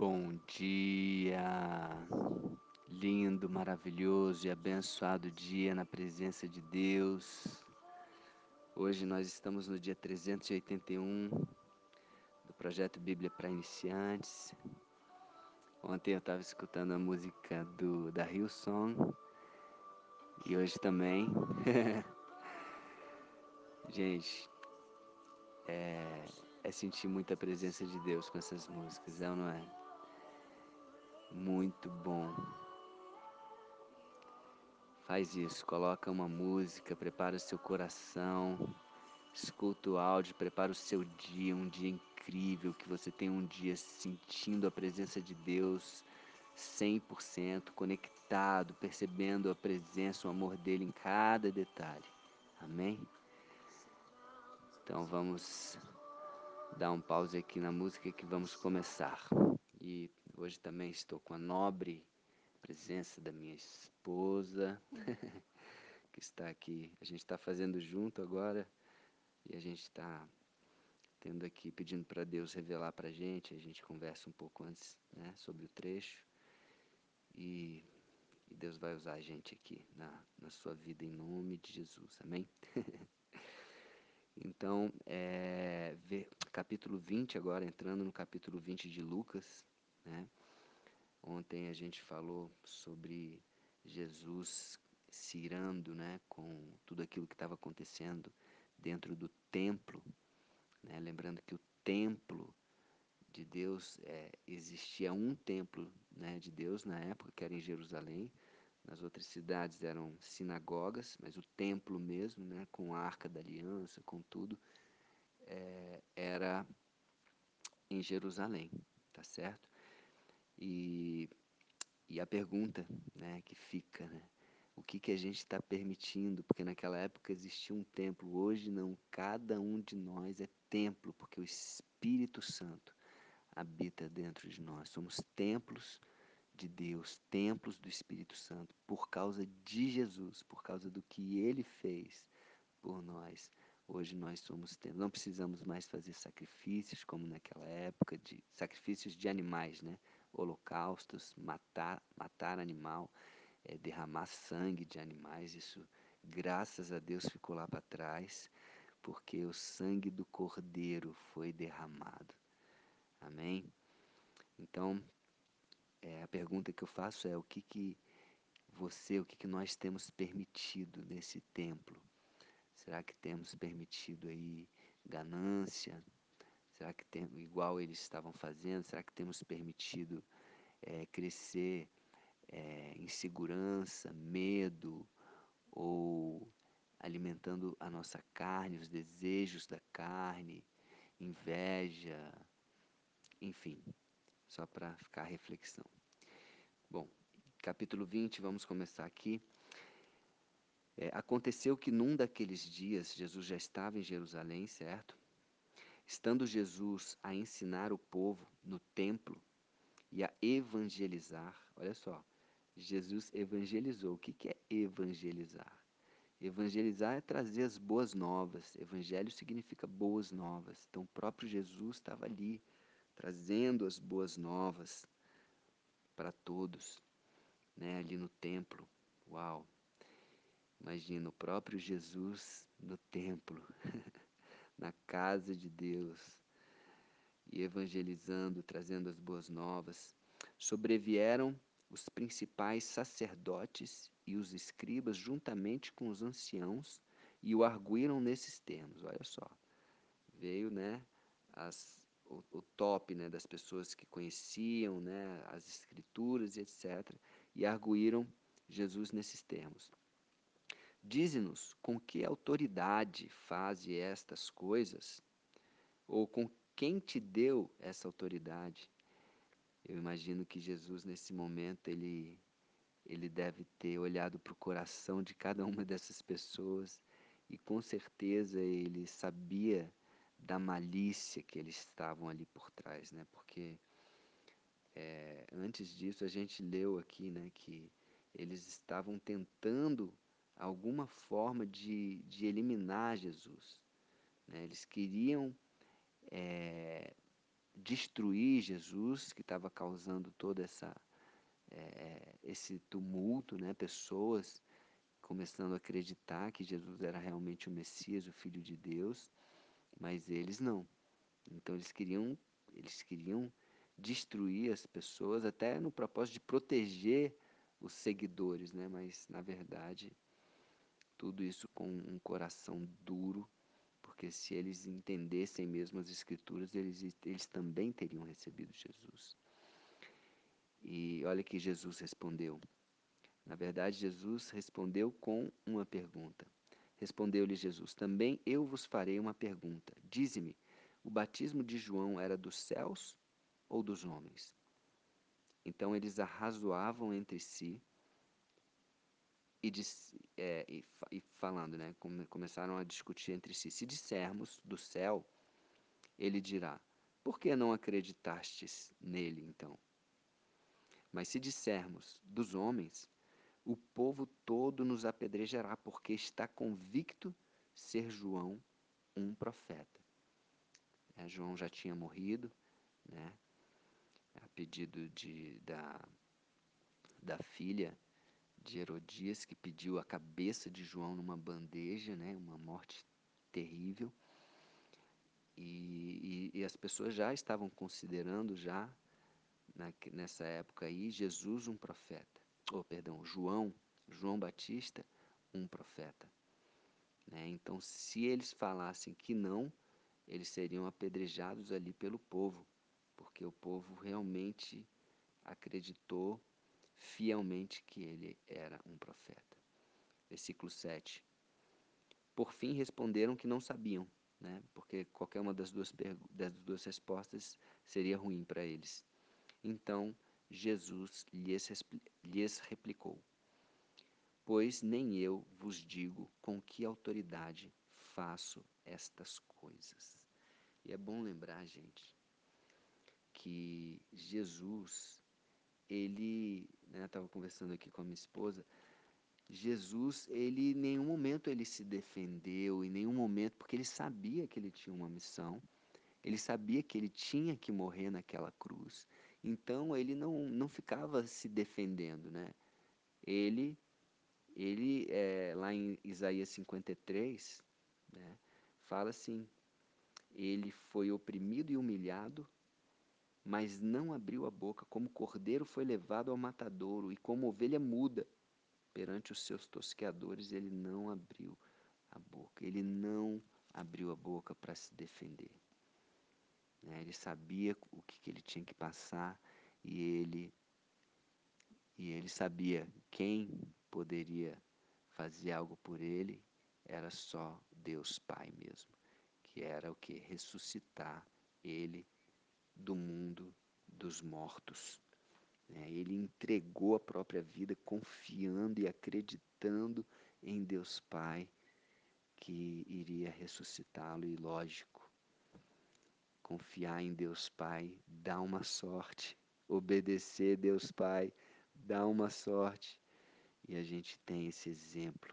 Bom dia, lindo, maravilhoso e abençoado dia na presença de Deus. Hoje nós estamos no dia 381 do projeto Bíblia para Iniciantes. Ontem eu estava escutando a música do, da Hillsong e hoje também. Gente, é, é sentir muita presença de Deus com essas músicas, é ou não é? Muito bom. Faz isso, coloca uma música, prepara o seu coração, escuta o áudio, prepara o seu dia, um dia incrível, que você tenha um dia sentindo a presença de Deus 100%, conectado, percebendo a presença, o amor dele em cada detalhe. Amém? Então vamos dar um pause aqui na música que vamos começar. E hoje também estou com a nobre presença da minha esposa, que está aqui. A gente está fazendo junto agora e a gente está tendo aqui, pedindo para Deus revelar para a gente. A gente conversa um pouco antes né, sobre o trecho. E, e Deus vai usar a gente aqui na, na sua vida em nome de Jesus. Amém? Então, é, capítulo 20, agora entrando no capítulo 20 de Lucas, né? Ontem a gente falou sobre Jesus se irando né, com tudo aquilo que estava acontecendo dentro do templo. Né? Lembrando que o templo de Deus, é, existia um templo né, de Deus na época, que era em Jerusalém, nas outras cidades eram sinagogas, mas o templo mesmo, né, com a arca da aliança, com tudo, é, era em Jerusalém, tá certo? E, e a pergunta né, que fica, né, o que, que a gente está permitindo? Porque naquela época existia um templo, hoje não, cada um de nós é templo, porque o Espírito Santo habita dentro de nós, somos templos de Deus, templos do Espírito Santo, por causa de Jesus, por causa do que ele fez por nós. Hoje nós somos templos. Não precisamos mais fazer sacrifícios como naquela época, de sacrifícios de animais, né? Holocaustos, matar, matar animal, é, derramar sangue de animais. Isso, graças a Deus, ficou lá para trás, porque o sangue do Cordeiro foi derramado. Amém? Então, é, a pergunta que eu faço é o que, que você, o que, que nós temos permitido nesse templo? Será que temos permitido aí ganância? Será que tem, igual eles estavam fazendo? Será que temos permitido é, crescer é, insegurança, medo ou alimentando a nossa carne, os desejos da carne, inveja, enfim, só para ficar a reflexão. Bom, capítulo 20, vamos começar aqui. É, aconteceu que num daqueles dias, Jesus já estava em Jerusalém, certo? Estando Jesus a ensinar o povo no templo e a evangelizar, olha só, Jesus evangelizou. O que, é evangelizar? Evangelizar é trazer as boas novas. Evangelho significa boas novas. Então, o próprio Jesus estava ali, trazendo as boas novas para todos, né, ali no templo. Uau! Imagina o próprio Jesus no templo, na casa de Deus, e evangelizando, trazendo as boas novas. Sobrevieram os principais sacerdotes e os escribas, juntamente com os anciãos, e o arguíram nesses termos. Olha só, veio né, as, o, o top né, das pessoas que conheciam né, as escrituras e etc., e arguíram Jesus nesses termos. Dize-nos com que autoridade faze estas coisas? Ou com quem te deu essa autoridade? Eu imagino que Jesus, nesse momento, ele, ele deve ter olhado para o coração de cada uma dessas pessoas e com certeza ele sabia da malícia que eles estavam ali por trás, né? Porque é, antes disso a gente leu aqui, né, que eles estavam tentando alguma forma de, de eliminar Jesus. Né? Eles queriam é, destruir Jesus, que estava causando todo essa, é, esse tumulto, né? pessoas começando a acreditar que Jesus era realmente o Messias, o Filho de Deus, mas eles não. Então eles queriam, eles queriam destruir as pessoas, até no propósito de proteger os seguidores, né? mas na verdade tudo isso com um coração duro, porque se eles entendessem mesmo as Escrituras, eles, eles também teriam recebido Jesus. E olha que Jesus respondeu. Na verdade, Jesus respondeu com uma pergunta. Respondeu-lhe Jesus: Também eu vos farei uma pergunta. Dize-me: o batismo de João era dos céus ou dos homens? Então eles arrazoavam entre si e, é, e, e falando, né, começaram a discutir entre si. Se dissermos do céu, ele dirá: Por que não acreditastes nele então? Mas se dissermos dos homens, o povo todo nos apedrejará, porque está convicto ser João um profeta. É, João já tinha morrido, né, a pedido de, da, da filha de Herodias, que pediu a cabeça de João numa bandeja, né, uma morte terrível. E, e, e as pessoas já estavam considerando já na, nessa época aí Jesus um profeta, oh, perdão, João, João Batista um profeta. Né? Então, se eles falassem que não, eles seriam apedrejados ali pelo povo, porque o povo realmente acreditou fielmente que ele era um profeta. Versículo 7. Por fim responderam que não sabiam, né? porque qualquer uma das duas, das duas respostas seria ruim para eles. Então Jesus lhes, lhes replicou: Pois nem eu vos digo com que autoridade faço estas coisas. E é bom lembrar, gente, que Jesus ele, né, estava conversando aqui com a minha esposa, Jesus, ele em nenhum momento ele se defendeu, em nenhum momento, porque ele sabia que ele tinha uma missão, ele sabia que ele tinha que morrer naquela cruz. Então ele não, não ficava se defendendo, né? Ele, ele é, lá em Isaías 53, né, fala assim: ele foi oprimido e humilhado, mas não abriu a boca, como cordeiro foi levado ao matadouro, e como ovelha muda perante os seus tosqueadores, ele não abriu a boca, ele não abriu a boca para se defender. Né? Ele sabia o que, que ele tinha que passar e ele e ele sabia quem poderia fazer algo por ele era só Deus Pai mesmo, que era o que ressuscitar ele do mundo dos mortos. Né? Ele entregou a própria vida confiando e acreditando em Deus Pai que iria ressuscitá-lo e lógico confiar em Deus Pai dá uma sorte obedecer Deus Pai dá uma sorte e a gente tem esse exemplo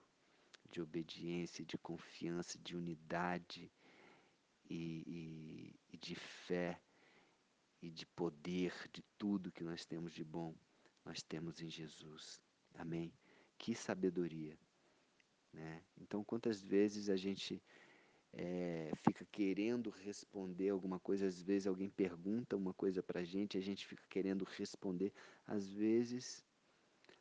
de obediência de confiança de unidade e, e, e de fé e de poder, de tudo que nós temos de bom, nós temos em Jesus. Amém? Que sabedoria. Né? Então, quantas vezes a gente é, fica querendo responder alguma coisa, às vezes alguém pergunta uma coisa para a gente, a gente fica querendo responder. Às vezes,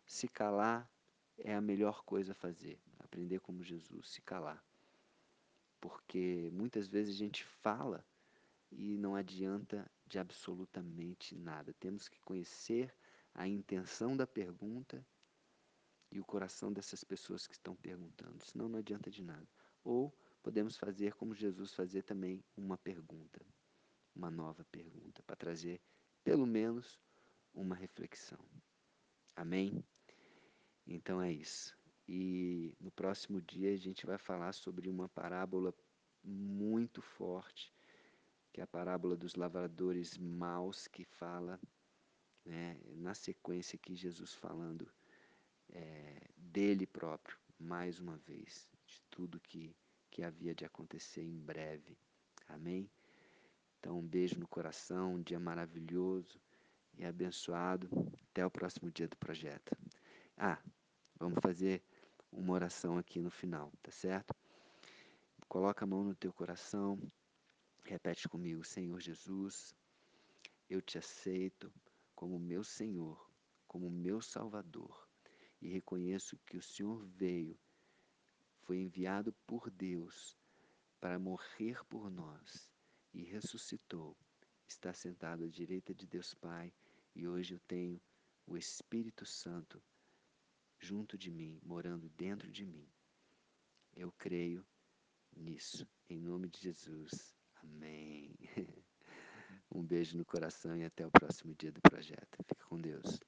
se calar é a melhor coisa a fazer. Aprender como Jesus, se calar. Porque muitas vezes a gente fala e não adianta de absolutamente nada. Temos que conhecer a intenção da pergunta e o coração dessas pessoas que estão perguntando, senão não adianta de nada. Ou podemos fazer como Jesus fazia também uma pergunta, uma nova pergunta, para trazer pelo menos uma reflexão. Amém? Então é isso. E no próximo dia a gente vai falar sobre uma parábola muito forte que é a parábola dos lavradores maus, que fala, né, na sequência aqui, Jesus falando é, dele próprio, mais uma vez, de tudo que, que havia de acontecer em breve. Amém? Então, um beijo no coração, um dia maravilhoso e abençoado. Até o próximo dia do projeto. Ah, vamos fazer uma oração aqui no final, tá certo? Coloca a mão no teu coração, repete comigo, Senhor Jesus, eu te aceito como meu Senhor, como meu Salvador, e reconheço que o Senhor veio, foi enviado por Deus para morrer por nós e ressuscitou, está sentado à direita de Deus Pai, e hoje eu tenho o Espírito Santo junto de mim, morando dentro de mim. Eu creio nisso, em nome de Jesus. Amém. Um beijo no coração e até o próximo dia do projeto. Fica com Deus.